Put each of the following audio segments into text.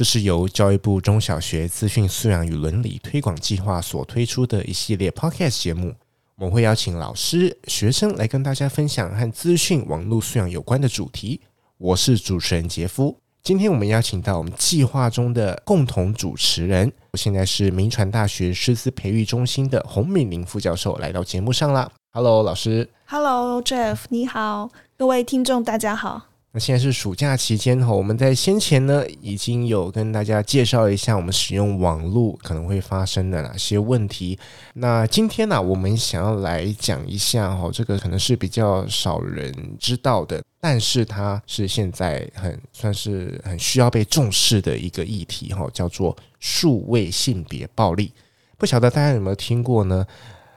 这是由教育部中小学资讯素养与伦理推广计划所推出的一系列 Podcast 节目。我们会邀请老师、学生来跟大家分享和资讯网络素养有关的主题。我是主持人杰夫。今天我们邀请到我们计划中的共同主持人，我现在是铭传大学师资培育中心的洪敏玲副教授来到节目上了。Hello，老师。Hello，Jeff，你好。各位听众，大家好。那现在是暑假期间哈，我们在先前呢已经有跟大家介绍一下我们使用网络可能会发生的哪些问题。那今天呢，我们想要来讲一下哈，这个可能是比较少人知道的，但是它是现在很算是很需要被重视的一个议题哈，叫做数位性别暴力。不晓得大家有没有听过呢？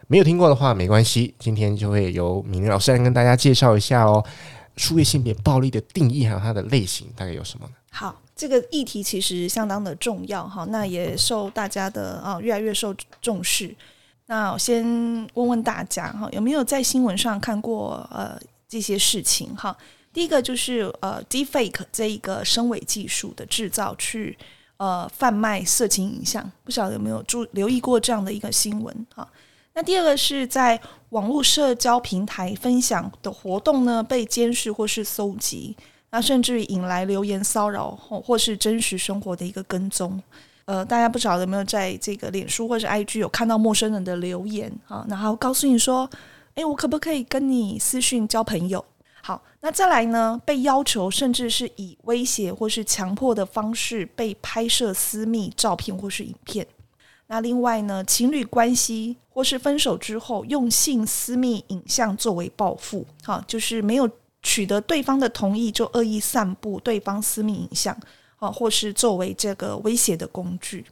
没有听过的话没关系，今天就会由敏玲老师来跟大家介绍一下哦。数位性别暴力的定义还有它的类型大概有什么呢？好，这个议题其实相当的重要哈，那也受大家的啊越来越受重视。那我先问问大家哈，有没有在新闻上看过呃这些事情哈？第一个就是呃 Deepfake 这一个声伪技术的制造去呃贩卖色情影像，不晓得有没有注留意过这样的一个新闻哈？那第二个是在网络社交平台分享的活动呢，被监视或是搜集，那甚至于引来留言骚扰或或是真实生活的一个跟踪。呃，大家不晓得有没有在这个脸书或是 IG 有看到陌生人的留言啊？然后告诉你说，诶，我可不可以跟你私讯交朋友？好，那再来呢，被要求甚至是以威胁或是强迫的方式被拍摄私密照片或是影片。那另外呢，情侣关系或是分手之后，用性私密影像作为报复，哈，就是没有取得对方的同意就恶意散布对方私密影像，啊，或是作为这个威胁的工具。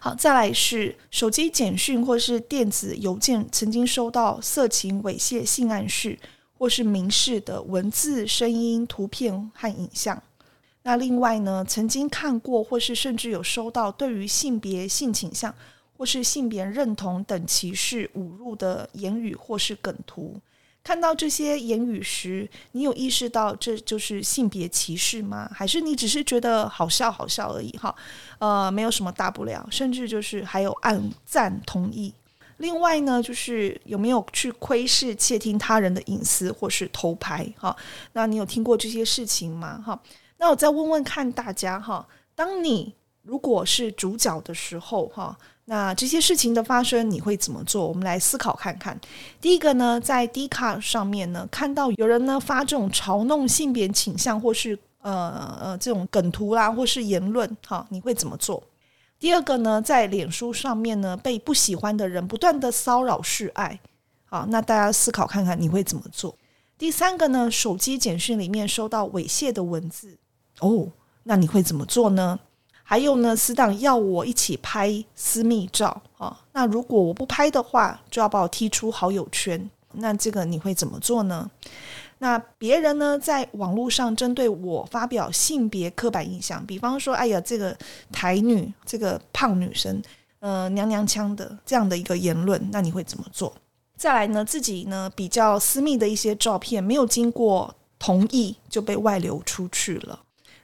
好，再来是手机简讯或是电子邮件曾经收到色情猥亵性暗示或是明示的文字、声音、图片和影像。那另外呢，曾经看过或是甚至有收到对于性别、性倾向或是性别认同等歧视、侮辱的言语或是梗图，看到这些言语时，你有意识到这就是性别歧视吗？还是你只是觉得好笑好笑而已？哈，呃，没有什么大不了，甚至就是还有按赞同意。另外呢，就是有没有去窥视、窃听他人的隐私或是偷拍？哈，那你有听过这些事情吗？哈。那我再问问看大家哈，当你如果是主角的时候哈，那这些事情的发生你会怎么做？我们来思考看看。第一个呢，在 Dcard 上面呢，看到有人呢发这种嘲弄性别倾向或是呃呃这种梗图啦，或是言论哈，你会怎么做？第二个呢，在脸书上面呢，被不喜欢的人不断的骚扰示爱，好，那大家思考看看你会怎么做？第三个呢，手机简讯里面收到猥亵的文字。哦，那你会怎么做呢？还有呢，死党要我一起拍私密照啊，那如果我不拍的话，就要把我踢出好友圈。那这个你会怎么做呢？那别人呢，在网络上针对我发表性别刻板印象，比方说，哎呀，这个台女，这个胖女生，呃，娘娘腔的这样的一个言论，那你会怎么做？再来呢，自己呢比较私密的一些照片，没有经过同意就被外流出去了。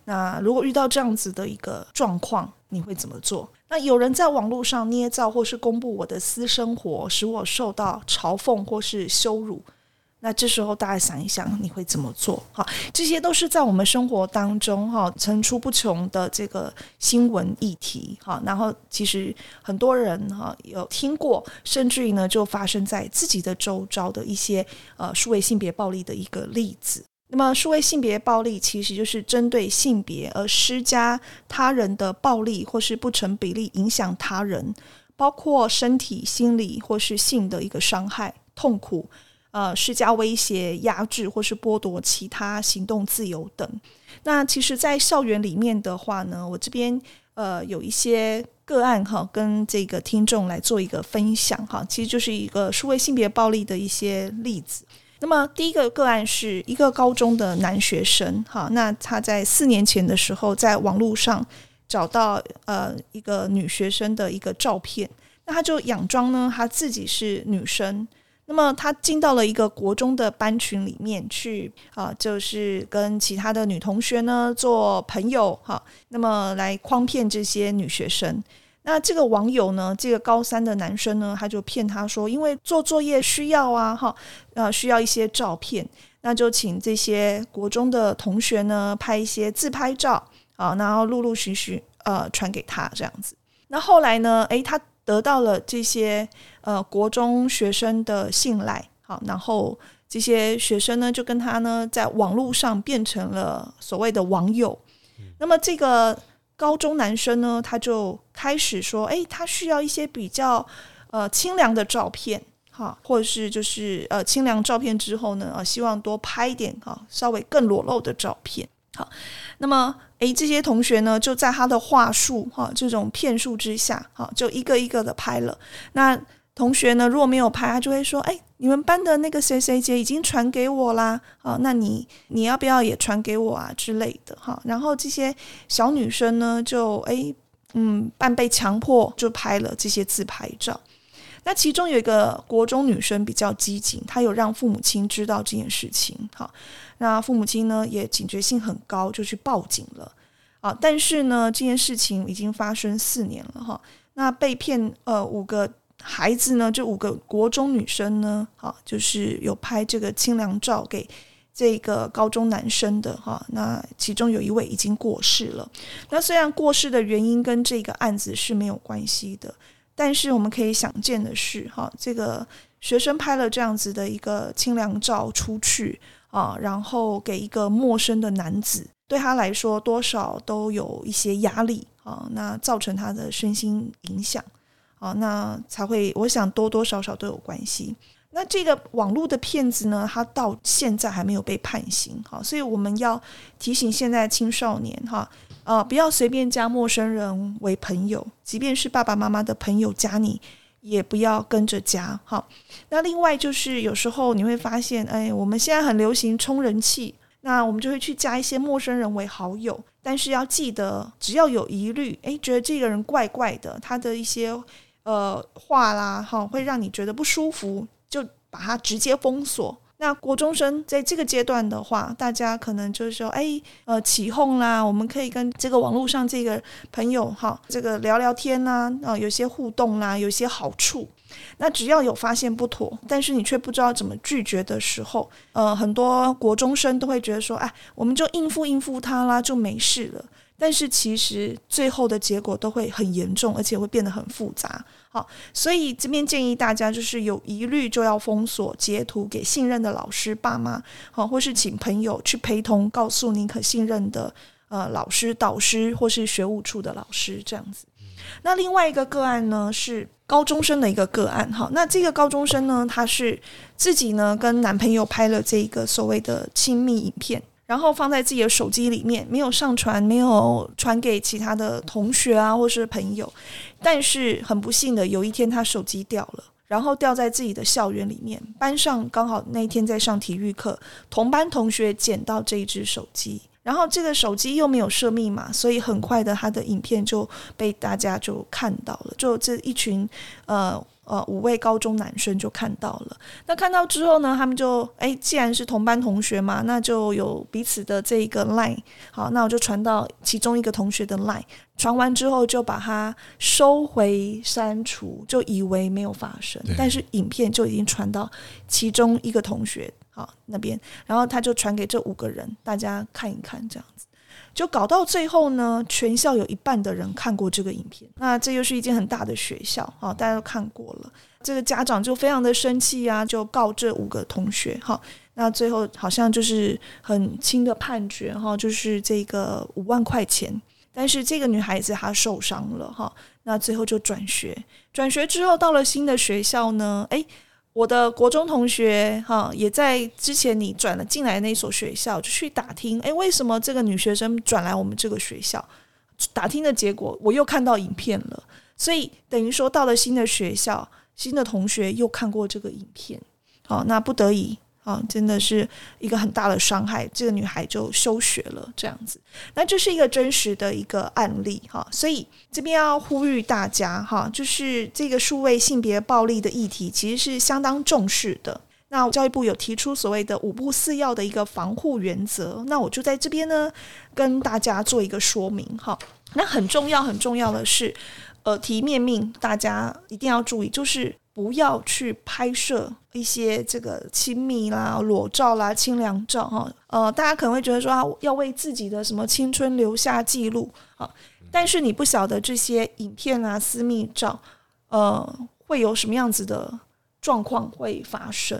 那如果遇到这样子的一个状况，你会怎么做？那有人在网络上捏造或是公布我的私生活，使我受到嘲讽或是羞辱，那这时候大家想一想，你会怎么做？哈，这些都是在我们生活当中哈层出不穷的这个新闻议题哈。然后其实很多人哈有听过，甚至于呢就发生在自己的周遭的一些呃数位性别暴力的一个例子。那么，数位性别暴力其实就是针对性别而施加他人的暴力，或是不成比例影响他人，包括身体、心理或是性的一个伤害、痛苦，呃，施加威胁、压制或是剥夺其他行动自由等。那其实，在校园里面的话呢，我这边呃有一些个案哈，跟这个听众来做一个分享哈，其实就是一个数位性别暴力的一些例子。那么第一个个案是一个高中的男学生哈，那他在四年前的时候在网络上找到呃一个女学生的一个照片，那他就佯装呢他自己是女生。那么他进到了一个国中的班群里面去啊，就是跟其他的女同学呢做朋友哈。那么来诓骗这些女学生。那这个网友呢，这个高三的男生呢，他就骗他说，因为做作业需要啊，哈，呃，需要一些照片，那就请这些国中的同学呢拍一些自拍照啊，然后陆陆续续呃传给他这样子。那后来呢，诶，他得到了这些呃国中学生的信赖，好，然后这些学生呢就跟他呢在网络上变成了所谓的网友。那么这个。高中男生呢，他就开始说：“哎，他需要一些比较呃清凉的照片，哈，或者是就是呃清凉照片之后呢，呃，希望多拍一点哈，稍微更裸露的照片，好。那么，哎，这些同学呢，就在他的话术哈这种骗术之下，哈，就一个一个的拍了。那同学呢，如果没有拍，他就会说：诶。”你们班的那个谁谁姐已经传给我啦，啊，那你你要不要也传给我啊之类的哈？然后这些小女生呢，就诶嗯，半被强迫就拍了这些自拍照。那其中有一个国中女生比较机警，她有让父母亲知道这件事情，哈，那父母亲呢也警觉性很高，就去报警了，啊，但是呢这件事情已经发生四年了哈，那被骗呃五个。孩子呢，这五个国中女生呢，哈，就是有拍这个清凉照给这个高中男生的哈。那其中有一位已经过世了。那虽然过世的原因跟这个案子是没有关系的，但是我们可以想见的是，哈，这个学生拍了这样子的一个清凉照出去啊，然后给一个陌生的男子，对他来说多少都有一些压力啊，那造成他的身心影响。啊，那才会，我想多多少少都有关系。那这个网络的骗子呢，他到现在还没有被判刑，哈，所以我们要提醒现在青少年，哈，呃，不要随便加陌生人为朋友，即便是爸爸妈妈的朋友加你，也不要跟着加，哈。那另外就是有时候你会发现，哎，我们现在很流行充人气，那我们就会去加一些陌生人为好友，但是要记得，只要有疑虑，哎，觉得这个人怪怪的，他的一些。呃，话啦，哈，会让你觉得不舒服，就把它直接封锁。那国中生在这个阶段的话，大家可能就是说，哎，呃，起哄啦，我们可以跟这个网络上这个朋友哈，这个聊聊天呐，啊，有些互动啦，有些好处。那只要有发现不妥，但是你却不知道怎么拒绝的时候，呃，很多国中生都会觉得说，哎，我们就应付应付他啦，就没事了。但是其实最后的结果都会很严重，而且会变得很复杂。好，所以这边建议大家就是有疑虑就要封锁截图给信任的老师、爸妈，好，或是请朋友去陪同，告诉你可信任的呃老师、导师或是学务处的老师这样子。那另外一个个案呢是高中生的一个个案，哈，那这个高中生呢，他是自己呢跟男朋友拍了这一个所谓的亲密影片。然后放在自己的手机里面，没有上传，没有传给其他的同学啊，或是朋友。但是很不幸的，有一天他手机掉了，然后掉在自己的校园里面。班上刚好那天在上体育课，同班同学捡到这一只手机，然后这个手机又没有设密码，所以很快的他的影片就被大家就看到了，就这一群呃。呃，五位高中男生就看到了。那看到之后呢，他们就哎，既然是同班同学嘛，那就有彼此的这一个 line。好，那我就传到其中一个同学的 line。传完之后就把它收回删除，就以为没有发生。但是影片就已经传到其中一个同学好那边，然后他就传给这五个人，大家看一看这样子。就搞到最后呢，全校有一半的人看过这个影片。那这又是一间很大的学校啊，大家都看过了。这个家长就非常的生气啊，就告这五个同学哈。那最后好像就是很轻的判决哈，就是这个五万块钱。但是这个女孩子她受伤了哈，那最后就转学。转学之后到了新的学校呢，诶。我的国中同学哈，也在之前你转了进来那所学校，就去打听，诶，为什么这个女学生转来我们这个学校？打听的结果，我又看到影片了，所以等于说到了新的学校，新的同学又看过这个影片，好，那不得已。啊，真的是一个很大的伤害，这个女孩就休学了，这样子。那这是一个真实的一个案例哈，所以这边要呼吁大家哈，就是这个数位性别暴力的议题其实是相当重视的。那教育部有提出所谓的五不四要的一个防护原则，那我就在这边呢跟大家做一个说明哈。那很重要很重要的是，呃提面命，大家一定要注意，就是。不要去拍摄一些这个亲密啦、裸照啦、清凉照哈。呃，大家可能会觉得说要为自己的什么青春留下记录啊，但是你不晓得这些影片啊、私密照，呃，会有什么样子的状况会发生。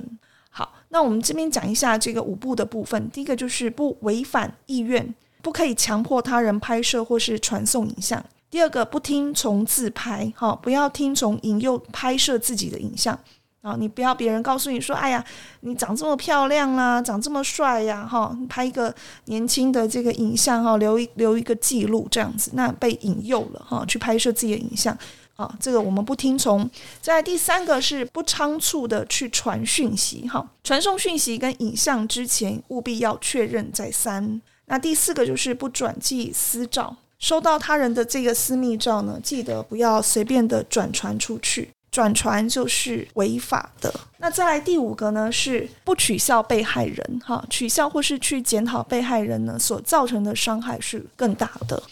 好，那我们这边讲一下这个五步的部分。第一个就是不违反意愿，不可以强迫他人拍摄或是传送影像。第二个，不听从自拍，哈，不要听从引诱拍摄自己的影像啊！你不要别人告诉你说：“哎呀，你长这么漂亮啦，长这么帅呀，哈，拍一个年轻的这个影像，哈，留一留一个记录，这样子，那被引诱了，哈，去拍摄自己的影像，啊，这个我们不听从。在第三个是不仓促的去传讯息，哈，传送讯息跟影像之前务必要确认再三。那第四个就是不转寄私照。收到他人的这个私密照呢，记得不要随便的转传出去，转传就是违法的。那再来第五个呢，是不取笑被害人，哈，取笑或是去检讨被害人呢，所造成的伤害是更大的。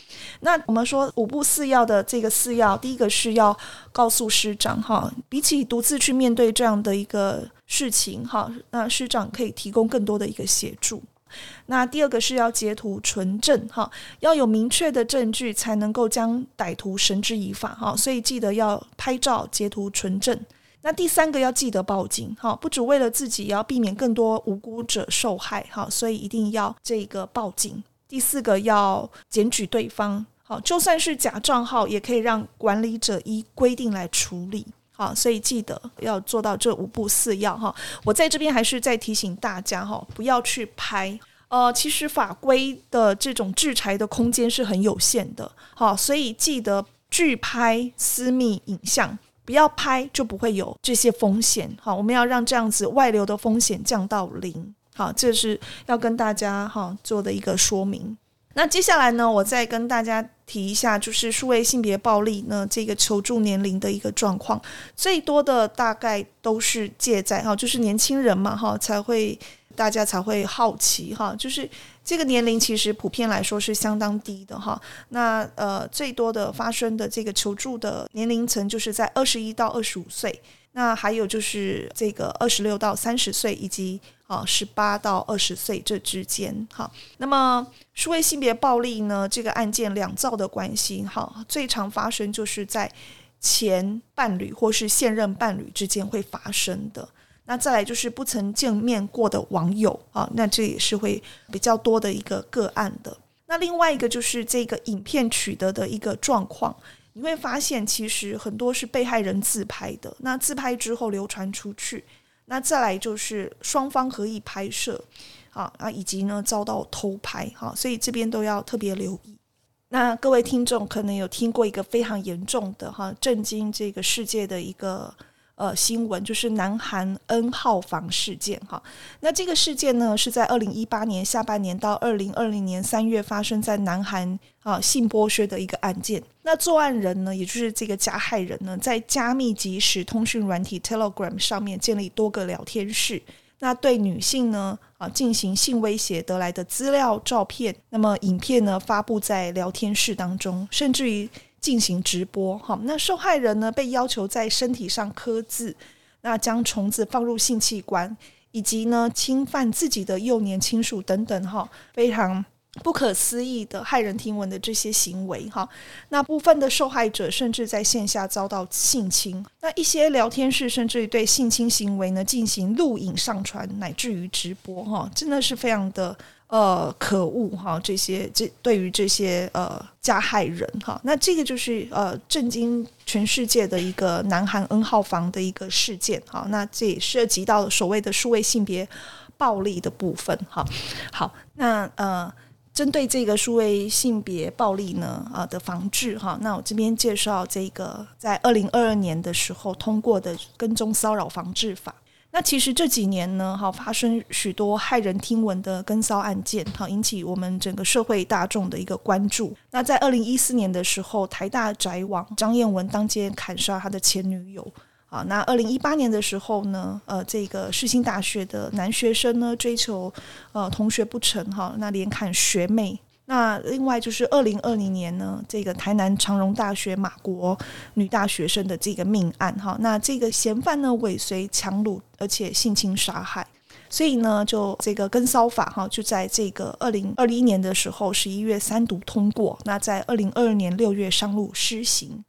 那我们说五步四要的这个四要，第一个是要告诉师长，哈，比起独自去面对这样的一个事情，哈，那师长可以提供更多的一个协助。那第二个是要截图存证哈，要有明确的证据才能够将歹徒绳之以法哈，所以记得要拍照截图存证。那第三个要记得报警哈，不只为了自己，也要避免更多无辜者受害哈，所以一定要这个报警。第四个要检举对方，好，就算是假账号，也可以让管理者依规定来处理。好，所以记得要做到这五步四要哈。我在这边还是再提醒大家哈，不要去拍。呃，其实法规的这种制裁的空间是很有限的。好，所以记得拒拍私密影像，不要拍就不会有这些风险。好，我们要让这样子外流的风险降到零。好，这是要跟大家哈做的一个说明。那接下来呢，我再跟大家提一下，就是数位性别暴力呢这个求助年龄的一个状况，最多的大概都是借债哈，就是年轻人嘛哈，才会大家才会好奇哈，就是这个年龄其实普遍来说是相当低的哈。那呃，最多的发生的这个求助的年龄层就是在二十一到二十五岁。那还有就是这个二十六到三十岁，以及啊十八到二十岁这之间，哈。那么数位性别暴力呢？这个案件两造的关系，哈，最常发生就是在前伴侣或是现任伴侣之间会发生的。那再来就是不曾见面过的网友啊，那这也是会比较多的一个个案的。那另外一个就是这个影片取得的一个状况。你会发现，其实很多是被害人自拍的。那自拍之后流传出去，那再来就是双方合意拍摄，啊啊，以及呢遭到偷拍，哈，所以这边都要特别留意。那各位听众可能有听过一个非常严重的哈，震惊这个世界的一个。呃，新闻就是南韩 N 号房事件哈。那这个事件呢，是在二零一八年下半年到二零二零年三月发生在南韩啊性剥削的一个案件。那作案人呢，也就是这个加害人呢，在加密即时通讯软体 Telegram 上面建立多个聊天室，那对女性呢啊进行性威胁得来的资料、照片，那么影片呢发布在聊天室当中，甚至于。进行直播，哈，那受害人呢被要求在身体上刻字，那将虫子放入性器官，以及呢侵犯自己的幼年亲属等等，哈，非常不可思议的骇人听闻的这些行为，哈，那部分的受害者甚至在线下遭到性侵，那一些聊天室甚至于对性侵行为呢进行录影上传，乃至于直播，哈，真的是非常的。呃，可恶哈！这些这对于这些呃加害人哈，那这个就是呃震惊全世界的一个南韩 N 号房的一个事件哈。那这也涉及到所谓的数位性别暴力的部分哈。好，那呃针对这个数位性别暴力呢，啊的防治哈，那我这边介绍这个在二零二二年的时候通过的跟踪骚扰防治法。那其实这几年呢，哈发生许多骇人听闻的跟骚案件，哈引起我们整个社会大众的一个关注。那在二零一四年的时候，台大宅网张彦文当街砍杀他的前女友。啊，那二零一八年的时候呢，呃，这个世新大学的男学生呢追求呃同学不成，哈，那连砍学妹。那另外就是二零二零年呢，这个台南长荣大学马国女大学生的这个命案，哈，那这个嫌犯呢尾随强掳，而且性侵杀害，所以呢，就这个跟骚法，哈，就在这个二零二一年的时候十一月三读通过，那在二零二二年六月上路施行。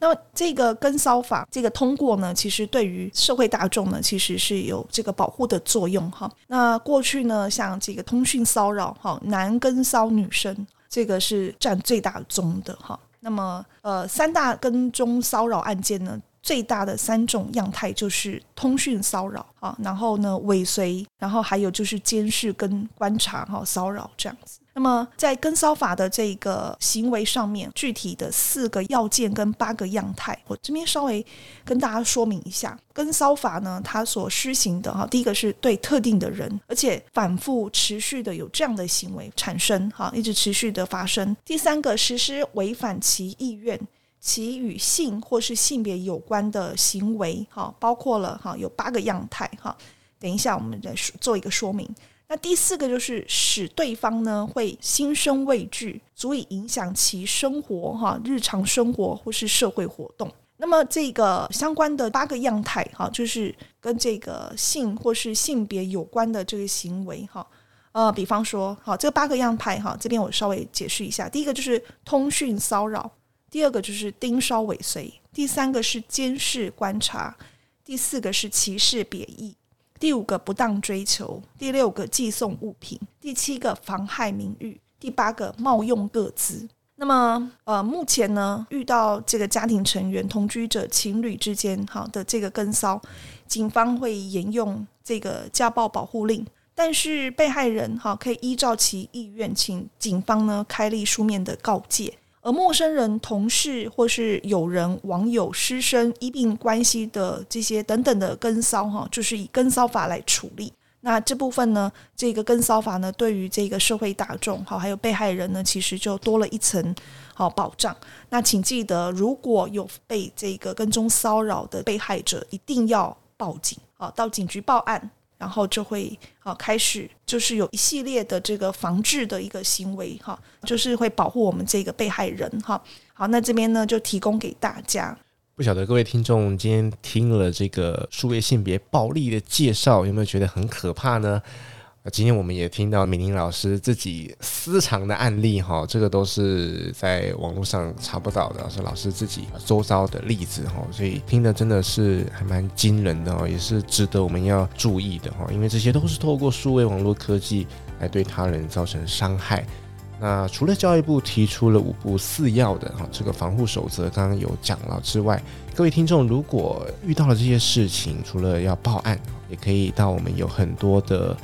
那么这个跟骚法这个通过呢，其实对于社会大众呢，其实是有这个保护的作用哈。那过去呢，像这个通讯骚扰哈，男跟骚女生，这个是占最大宗的哈。那么呃，三大跟踪骚扰案件呢，最大的三种样态就是通讯骚扰啊，然后呢尾随，然后还有就是监视跟观察哈骚扰这样子。那么，在跟骚法的这个行为上面，具体的四个要件跟八个样态，我这边稍微跟大家说明一下。跟骚法呢，它所施行的哈，第一个是对特定的人，而且反复持续的有这样的行为产生哈，一直持续的发生。第三个，实施违反其意愿，其与性或是性别有关的行为哈，包括了哈有八个样态哈。等一下，我们再做一个说明。那第四个就是使对方呢会心生畏惧，足以影响其生活哈，日常生活或是社会活动。那么这个相关的八个样态哈，就是跟这个性或是性别有关的这个行为哈。呃，比方说，好，这八个样态哈，这边我稍微解释一下。第一个就是通讯骚扰，第二个就是盯梢尾随，第三个是监视观察，第四个是歧视贬义。第五个不当追求，第六个寄送物品，第七个妨害名誉，第八个冒用各资。那么，呃，目前呢，遇到这个家庭成员、同居者、情侣之间好的这个跟骚，警方会沿用这个家暴保护令，但是被害人哈可以依照其意愿，请警方呢开立书面的告诫。而陌生人、同事或是友人、网友、师生、医病关系的这些等等的跟骚哈，就是以跟骚法来处理。那这部分呢，这个跟骚法呢，对于这个社会大众哈，还有被害人呢，其实就多了一层好保障。那请记得，如果有被这个跟踪骚扰的被害者，一定要报警啊，到警局报案。然后就会啊开始，就是有一系列的这个防治的一个行为哈，就是会保护我们这个被害人哈。好，那这边呢就提供给大家。不晓得各位听众今天听了这个数位性别暴力的介绍，有没有觉得很可怕呢？今天我们也听到敏玲老师自己私藏的案例哈，这个都是在网络上查不到的，是老师自己周遭的例子哈，所以听的真的是还蛮惊人的哦，也是值得我们要注意的哈，因为这些都是透过数位网络科技来对他人造成伤害。那除了教育部提出了五不四要的哈这个防护守则，刚刚有讲了之外，各位听众如果遇到了这些事情，除了要报案，也可以到我们有很多的。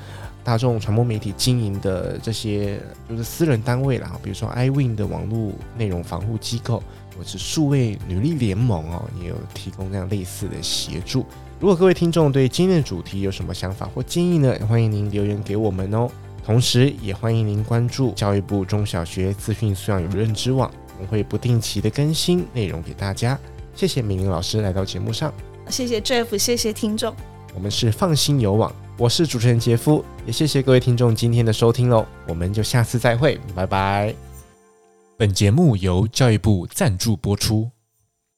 大众传播媒体经营的这些就是私人单位啦，比如说 iWin 的网络内容防护机构，或是数位女力联盟哦，也有提供这样类似的协助。如果各位听众对今天的主题有什么想法或建议呢？欢迎您留言给我们哦。同时，也欢迎您关注教育部中小学资讯素养与认知网，我们会不定期的更新内容给大家。谢谢敏玲老师来到节目上，谢谢 Jeff，谢谢听众。我们是放心有网。我是主持人杰夫，也谢谢各位听众今天的收听喽，我们就下次再会，拜拜。本节目由教育部赞助播出。